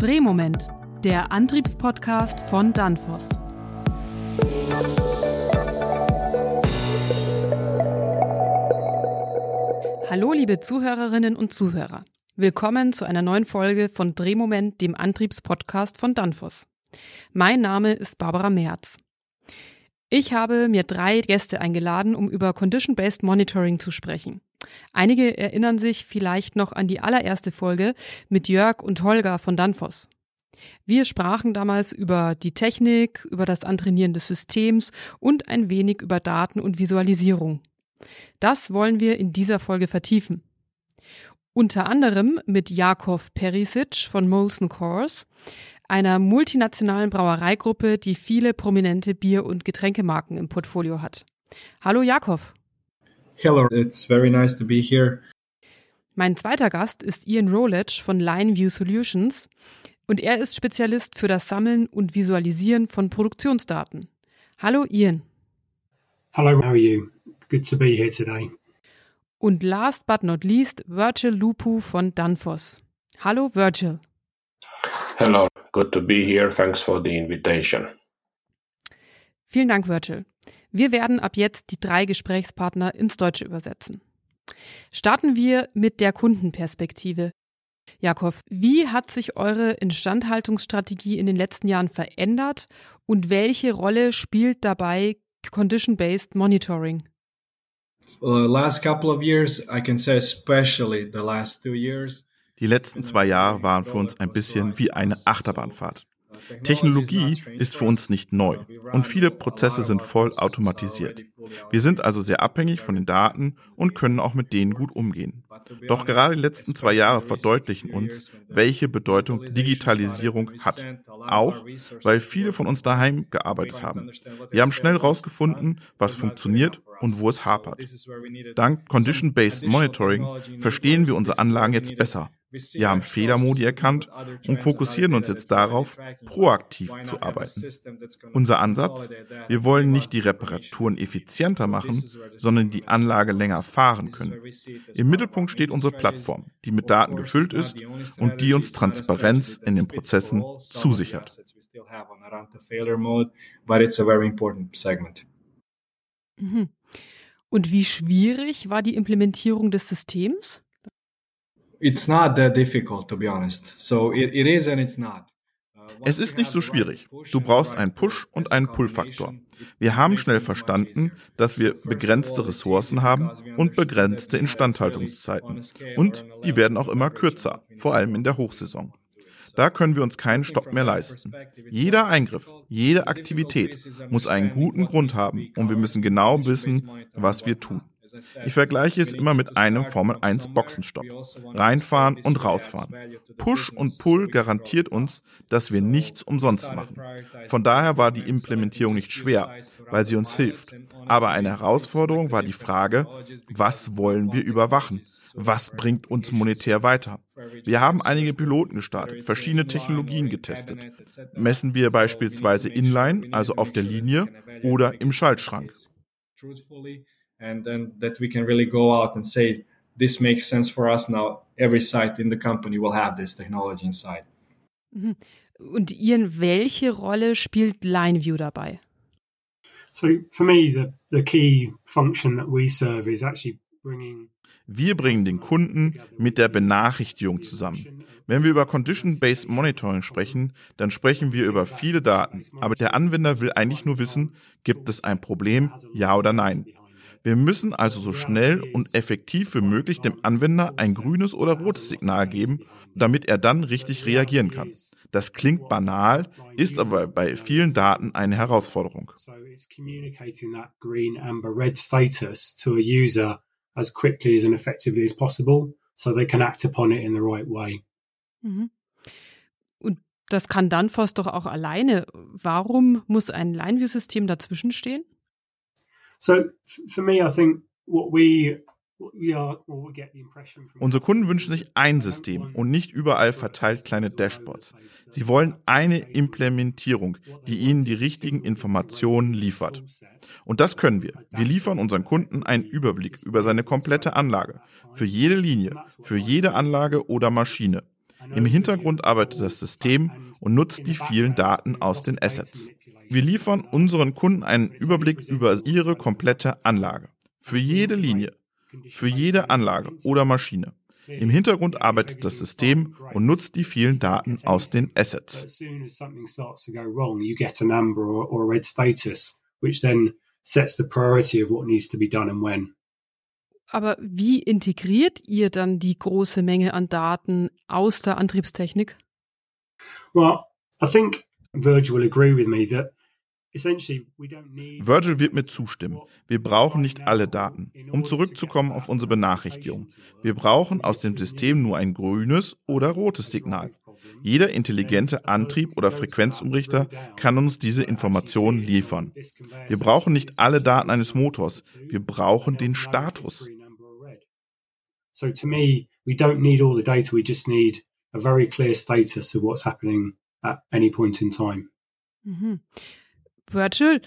Drehmoment, der Antriebspodcast von Danfoss. Hallo liebe Zuhörerinnen und Zuhörer. Willkommen zu einer neuen Folge von Drehmoment, dem Antriebspodcast von Danfoss. Mein Name ist Barbara Merz. Ich habe mir drei Gäste eingeladen, um über Condition-Based Monitoring zu sprechen. Einige erinnern sich vielleicht noch an die allererste Folge mit Jörg und Holger von Danfoss. Wir sprachen damals über die Technik, über das Antrainieren des Systems und ein wenig über Daten und Visualisierung. Das wollen wir in dieser Folge vertiefen. Unter anderem mit Jakov Perisic von Molson Coors, einer multinationalen Brauereigruppe, die viele prominente Bier- und Getränkemarken im Portfolio hat. Hallo Jakov. Hello, it's very nice to be here. Mein zweiter Gast ist Ian Rolich von LineView Solutions und er ist Spezialist für das Sammeln und Visualisieren von Produktionsdaten. Hallo Ian. Hello, how are you? Good to be here today. Und last but not least Virgil Lupu von Danfoss. Hallo Virgil. Hello, good to be here. Thanks for the invitation. Vielen Dank, Virgil. Wir werden ab jetzt die drei Gesprächspartner ins Deutsche übersetzen. Starten wir mit der Kundenperspektive. Jakob, wie hat sich eure Instandhaltungsstrategie in den letzten Jahren verändert und welche Rolle spielt dabei Condition-Based Monitoring? Uh, last couple of years, I can say especially the last two years, Die letzten zwei Jahre waren für uns ein bisschen wie eine Achterbahnfahrt. Technologie ist für uns nicht neu und viele Prozesse sind voll automatisiert. Wir sind also sehr abhängig von den Daten und können auch mit denen gut umgehen. Doch gerade die letzten zwei Jahre verdeutlichen uns, welche Bedeutung Digitalisierung hat. Auch, weil viele von uns daheim gearbeitet haben. Wir haben schnell herausgefunden, was funktioniert und wo es hapert. Dank Condition-Based Monitoring verstehen wir unsere Anlagen jetzt besser wir haben Fehlermodi erkannt und fokussieren uns jetzt darauf, proaktiv zu arbeiten. Unser Ansatz, wir wollen nicht die Reparaturen effizienter machen, sondern die Anlage länger fahren können. Im Mittelpunkt steht unsere Plattform, die mit Daten gefüllt ist und die uns Transparenz in den Prozessen zusichert. Mhm. Und wie schwierig war die Implementierung des Systems? It's not that difficult, to be honest. So it, it is and it's not. Es ist nicht so schwierig. Du brauchst einen Push- und einen Pull-Faktor. Wir haben schnell verstanden, dass wir begrenzte Ressourcen haben und begrenzte Instandhaltungszeiten. Und die werden auch immer kürzer, vor allem in der Hochsaison. Da können wir uns keinen Stopp mehr leisten. Jeder Eingriff, jede Aktivität muss einen guten Grund haben und wir müssen genau wissen, was wir tun. Ich vergleiche es immer mit einem Formel 1 Boxenstopp. Reinfahren und rausfahren. Push und Pull garantiert uns, dass wir nichts umsonst machen. Von daher war die Implementierung nicht schwer, weil sie uns hilft. Aber eine Herausforderung war die Frage, was wollen wir überwachen? Was bringt uns monetär weiter? Wir haben einige Piloten gestartet, verschiedene Technologien getestet. Messen wir beispielsweise inline, also auf der Linie, oder im Schaltschrank and then that we can really go out and say this makes sense for us now every site in the company will have this technology inside mhm. und Ian welche Rolle spielt LineView dabei so for me the the key function that we serve is actually bringing wir bringen den Kunden mit der Benachrichtigung zusammen. Wenn wir über Condition-Based Monitoring sprechen, dann sprechen wir über viele Daten. Aber der Anwender will eigentlich nur wissen, gibt es ein Problem, ja oder nein. Wir müssen also so schnell und effektiv wie möglich dem Anwender ein grünes oder rotes Signal geben, damit er dann richtig reagieren kann. Das klingt banal, ist aber bei vielen Daten eine Herausforderung. As quickly as and effectively as possible so they can act upon it in the right way. Mhm. Und das kann Danfoss doch auch alleine. Warum muss ein Lineview-System dazwischen stehen? So for me, I think what we Unsere Kunden wünschen sich ein System und nicht überall verteilt kleine Dashboards. Sie wollen eine Implementierung, die ihnen die richtigen Informationen liefert. Und das können wir. Wir liefern unseren Kunden einen Überblick über seine komplette Anlage, für jede Linie, für jede Anlage oder Maschine. Im Hintergrund arbeitet das System und nutzt die vielen Daten aus den Assets. Wir liefern unseren Kunden einen Überblick über ihre komplette Anlage. Für jede Linie, für jede Anlage oder Maschine. Im Hintergrund arbeitet das System und nutzt die vielen Daten aus den Assets. Aber wie integriert ihr dann die große Menge an Daten aus der Antriebstechnik? Well, I think Virgil will agree with me that Virgil wird mir zustimmen. Wir brauchen nicht alle Daten. Um zurückzukommen auf unsere Benachrichtigung. Wir brauchen aus dem System nur ein grünes oder rotes Signal. Jeder intelligente Antrieb- oder Frequenzumrichter kann uns diese Informationen liefern. Wir brauchen nicht alle Daten eines Motors. Wir brauchen den Status. So to me, we don't need all the data. We just need a very clear status of what's happening at any point in time. Mhm. Virgil,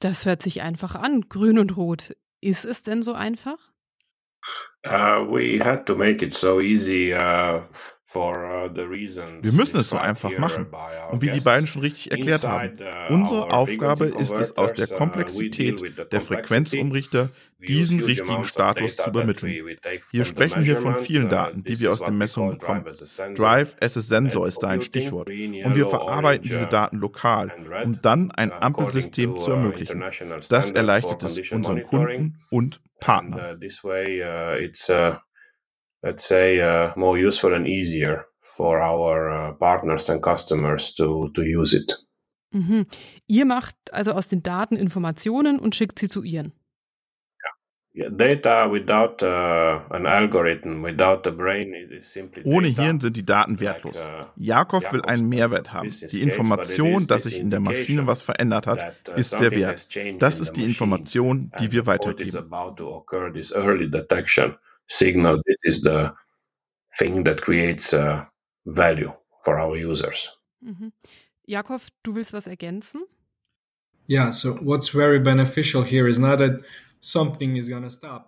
das hört sich einfach an, grün und rot. Ist es denn so einfach? Uh, we had to make it so easy uh, Wir müssen es so einfach machen. Und wie die beiden schon richtig erklärt haben, uh, unsere Aufgabe ist es, aus der uh, Komplexität der Frequenzumrichter diesen richtigen Status zu übermitteln. Hier sprechen wir von vielen Daten, die wir aus den Messungen bekommen. Drive as a Sensor ist da ein Stichwort. Und wir verarbeiten diese Daten lokal, um dann ein Ampelsystem zu ermöglichen. Das erleichtert es unseren Kunden und Partnern let's say, uh, more useful and easier for our uh, partners and customers to, to use it. Mhm. Ihr macht also aus den Daten Informationen und schickt sie zu ihren. Ohne Hirn sind die Daten wertlos. Uh, Jakob will einen Mehrwert haben. Die Information, dass sich in der Maschine was verändert hat, ist der Wert. Das ist die Information, die wir weitergeben signal this is the thing that creates uh, value for our users. Mhm. Jakob, du willst was ergänzen? Yeah, so what's very beneficial here is not that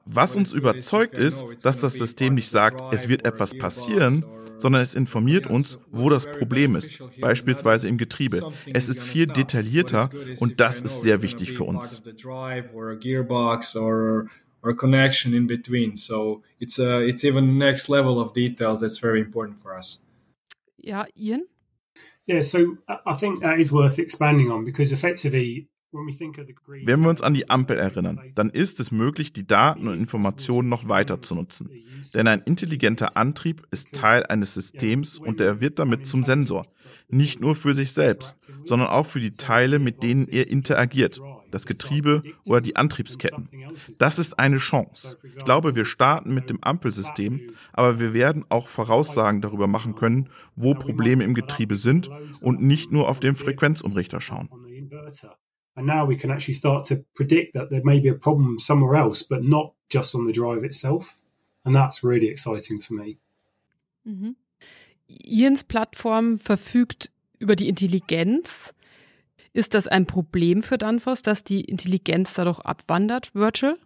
was uns überzeugt ist, dass das System nicht sagt, es wird etwas passieren, sondern es informiert uns, wo das Problem ist, beispielsweise im Getriebe. Es ist viel detaillierter und das ist sehr wichtig für uns or connection in between. So it's a it's even next level of details that's very important for us. Yeah, Ian. Yeah, so I think that is worth expanding on because effectively wenn wir uns an die Ampel erinnern, dann ist es möglich, die Daten und Informationen noch weiter zu nutzen. Denn ein intelligenter Antrieb ist Teil eines Systems und er wird damit zum Sensor. Nicht nur für sich selbst, sondern auch für die Teile, mit denen er interagiert, das Getriebe oder die Antriebsketten. Das ist eine Chance. Ich glaube, wir starten mit dem Ampelsystem, aber wir werden auch Voraussagen darüber machen können, wo Probleme im Getriebe sind und nicht nur auf den Frequenzumrichter schauen. And now we can actually start to predict that there may be a problem somewhere else, but not just on the drive itself. And that's really exciting for me. Mhm. Ians Plattform verfügt über die Intelligenz. Ist das ein Problem für Danfoss, dass die Intelligenz dadurch abwandert, Virtual?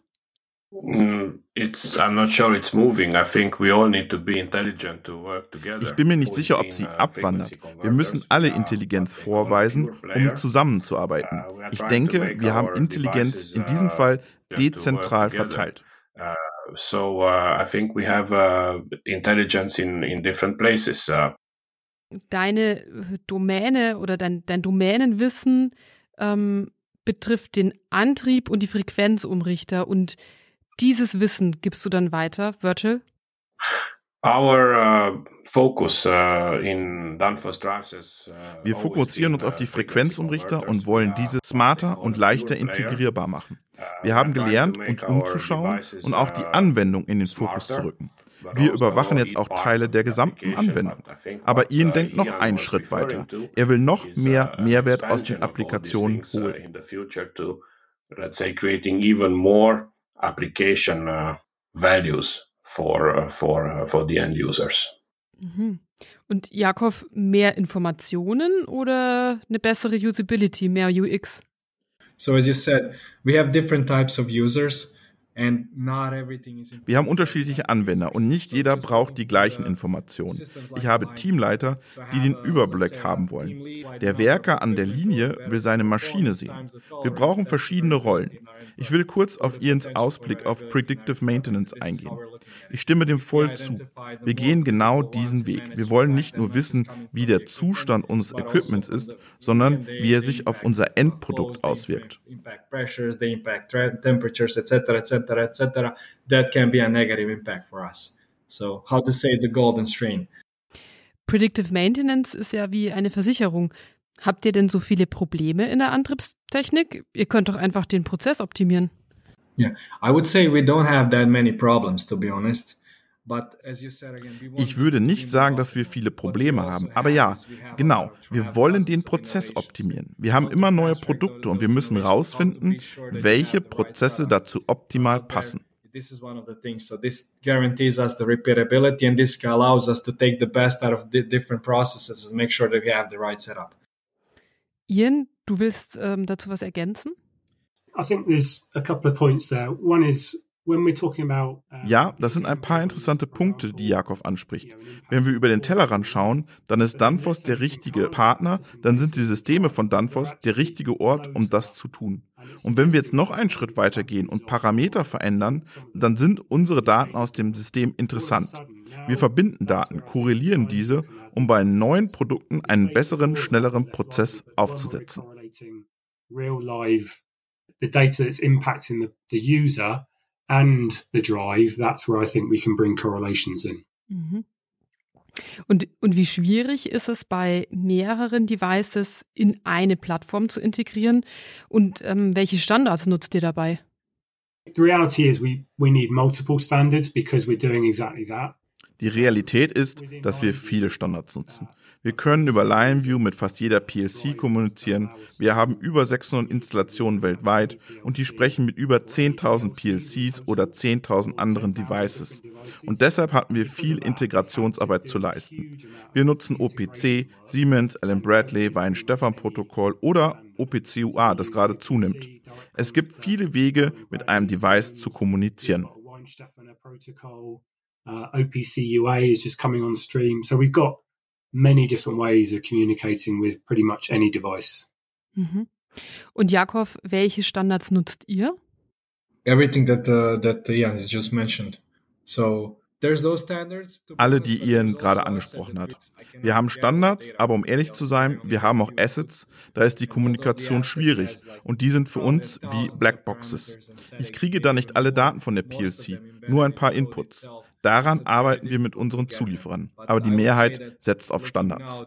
Ich bin mir nicht sicher, ob sie uh, abwandert. Wir müssen alle Intelligenz vorweisen, um zusammenzuarbeiten. Uh, ich denke, wir haben Intelligenz in diesem uh, Fall dezentral verteilt. So I think we have intelligence in, in different places. Deine Domäne oder dein, dein Domänenwissen ähm, betrifft den Antrieb und die Frequenzumrichter und dieses Wissen gibst du dann weiter, Virtual? Our, uh, focus, uh, in drives is, uh, Wir fokussieren uns auf die uh, Frequenzumrichter und wollen diese smarter und leichter integrierbar machen. Uh, Wir haben gelernt, uns umzuschauen und auch die Anwendung in den Fokus zu rücken. Wir überwachen jetzt auch Teile der gesamten Anwendung. Aber Ian denkt noch einen Schritt weiter. Er will noch mehr Mehrwert aus den Applikationen holen application uh, values for, uh, for, uh, for the end users. Mhm. Und Jakob, mehr Informationen oder eine bessere Usability, mehr UX? So as you said, we have different types of users. Wir haben unterschiedliche Anwender und nicht jeder braucht die gleichen Informationen. Ich habe Teamleiter, die den Überblick haben wollen. Der Werker an der Linie will seine Maschine sehen. Wir brauchen verschiedene Rollen. Ich will kurz auf Ians Ausblick auf Predictive Maintenance eingehen. Ich stimme dem voll zu. Wir gehen genau diesen Weg. Wir wollen nicht nur wissen, wie der Zustand unseres Equipments ist, sondern wie er sich auf unser Endprodukt auswirkt etc., etc., that can be a negative impact for us. So, how to say the golden strain. Predictive Maintenance ist ja wie eine Versicherung. Habt ihr denn so viele Probleme in der Antriebstechnik? Ihr könnt doch einfach den Prozess optimieren. Yeah, I would say we don't have that many problems, to be honest. Ich würde nicht sagen, dass wir viele Probleme haben, aber ja, genau, wir wollen den Prozess optimieren. Wir haben immer neue Produkte und wir müssen herausfinden, welche Prozesse dazu optimal passen. This is one of the things. So this guarantees us the repeatability and this allows us to take the best out of the different processes and make sure that we have the right setup. Ian, du willst ähm, dazu was ergänzen? I think there's a couple of points there. One is ja, das sind ein paar interessante Punkte, die Jakob anspricht. Wenn wir über den Tellerrand schauen, dann ist Danfoss der richtige Partner, dann sind die Systeme von Danfoss der richtige Ort, um das zu tun. Und wenn wir jetzt noch einen Schritt weitergehen und Parameter verändern, dann sind unsere Daten aus dem System interessant. Wir verbinden Daten, korrelieren diese, um bei neuen Produkten einen besseren, schnelleren Prozess aufzusetzen. Real live, the data that's impacting the, the user and the drive, that's where I think we can bring correlations in. Mhm. Und, und wie schwierig ist es bei mehreren Devices in eine Plattform zu integrieren und ähm, welche Standards nutzt ihr dabei? The reality is we, we need multiple standards because we're doing exactly that. Die Realität ist, dass wir viele Standards nutzen. Wir können über LionView mit fast jeder PLC kommunizieren. Wir haben über 600 Installationen weltweit und die sprechen mit über 10.000 PLCs oder 10.000 anderen Devices. Und deshalb hatten wir viel Integrationsarbeit zu leisten. Wir nutzen OPC, Siemens, Allen Bradley, Wein-Stefan-Protokoll oder OPC-UA, das gerade zunimmt. Es gibt viele Wege, mit einem Device zu kommunizieren. Uh, OPC UA is just coming on stream. So we've got many different ways of communicating with pretty much any device. Mhm. Und Jakob, welche Standards nutzt ihr? Everything that uh, that Ian has just mentioned. So alle, die Ian gerade angesprochen hat. Wir haben Standards, aber um ehrlich zu sein, wir haben auch Assets, da ist die Kommunikation schwierig und die sind für uns wie Blackboxes. Ich kriege da nicht alle Daten von der PLC, nur ein paar Inputs. Daran arbeiten wir mit unseren Zulieferern, aber die Mehrheit setzt auf Standards.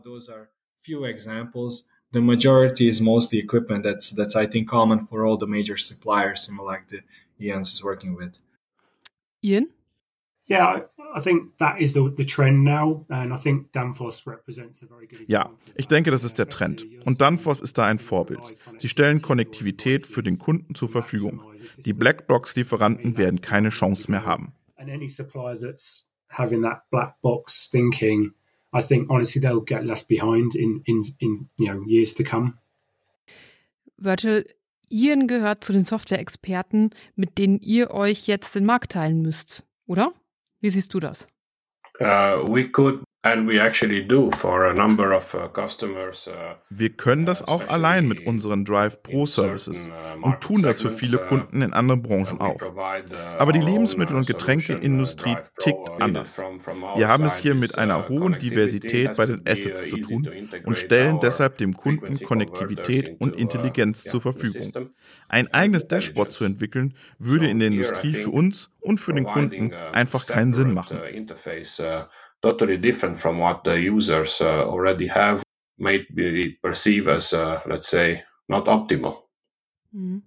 The majority is mostly equipment that's that's I think common for all the major suppliers, similar like the Ian's is working with. Ian? Yeah, I think that is the, the trend now, and I think Danfoss represents a very good Ja, ich denke, das ist der Trend. Und Danfoss ist da ein Vorbild. Sie stellen Konnektivität für den Kunden zur Verfügung. Die Blackbox-Lieferanten werden keine Chance mehr haben. And any supplier that's having that black box thinking, I think honestly they'll get left behind in, in, in you know, years to come. Virgil, Ian gehört zu den Software-Experten, mit denen ihr euch jetzt den Markt teilen müsst, oder? Wie siehst du das? Uh, we could Wir können das auch allein mit unseren Drive Pro Services uh, und tun das für viele uh, Kunden in anderen Branchen auch. Aber die Lebensmittel- und Getränkeindustrie tickt anders. Wir haben es hier mit einer hohen Diversität bei den Assets zu tun und stellen deshalb dem Kunden Konnektivität und Intelligenz zur Verfügung. Ein eigenes Dashboard zu entwickeln, würde in der Industrie für uns und für den Kunden einfach keinen Sinn machen totally different from what the users uh, already have, may be perceived as, uh, let's say, not optimal. Mhm.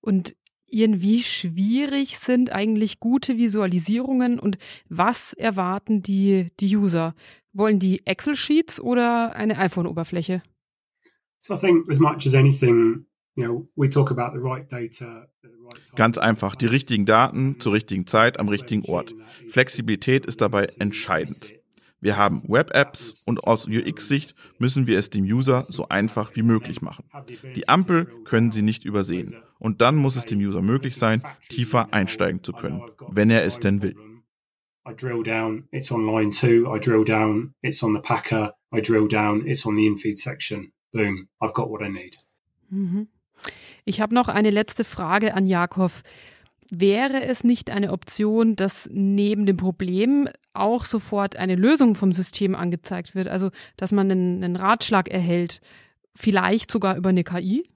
Und Ian, wie schwierig sind eigentlich gute Visualisierungen und was erwarten die, die User? Wollen die Excel-Sheets oder eine iPhone-Oberfläche? So I think as much as anything, Ganz einfach, die richtigen Daten zur richtigen Zeit am richtigen Ort. Flexibilität ist dabei entscheidend. Wir haben Web-Apps und aus UX-Sicht müssen wir es dem User so einfach wie möglich machen. Die Ampel können Sie nicht übersehen. Und dann muss es dem User möglich sein, tiefer einsteigen zu können, wenn er es denn will. I drill down, it's on line two. I drill down, it's on the packer. I drill down, it's on the infeed section. Boom, I've got what I need. Mhm. Ich habe noch eine letzte Frage an Jakob. Wäre es nicht eine Option, dass neben dem Problem auch sofort eine Lösung vom System angezeigt wird? Also, dass man einen, einen Ratschlag erhält, vielleicht sogar über eine KI?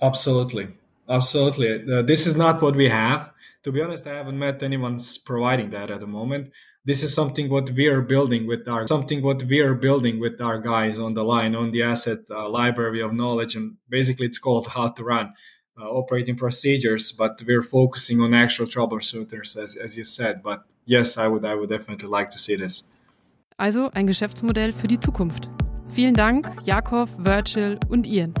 Absolutely. Absolutely. Uh, this is not what we have. To be honest, I haven't met anyone providing that at the moment. This is something what we are building with our something what we are building with our guys on the line on the asset uh, library of knowledge, and basically it's called how to run. Uh, operating procedures, but we're focusing on actual troubleshooters, as, as you said. But yes, I would, I would definitely like to see this. Also ein Geschäftsmodell für die Zukunft. Vielen Dank, Jakob, Virtual und Ian.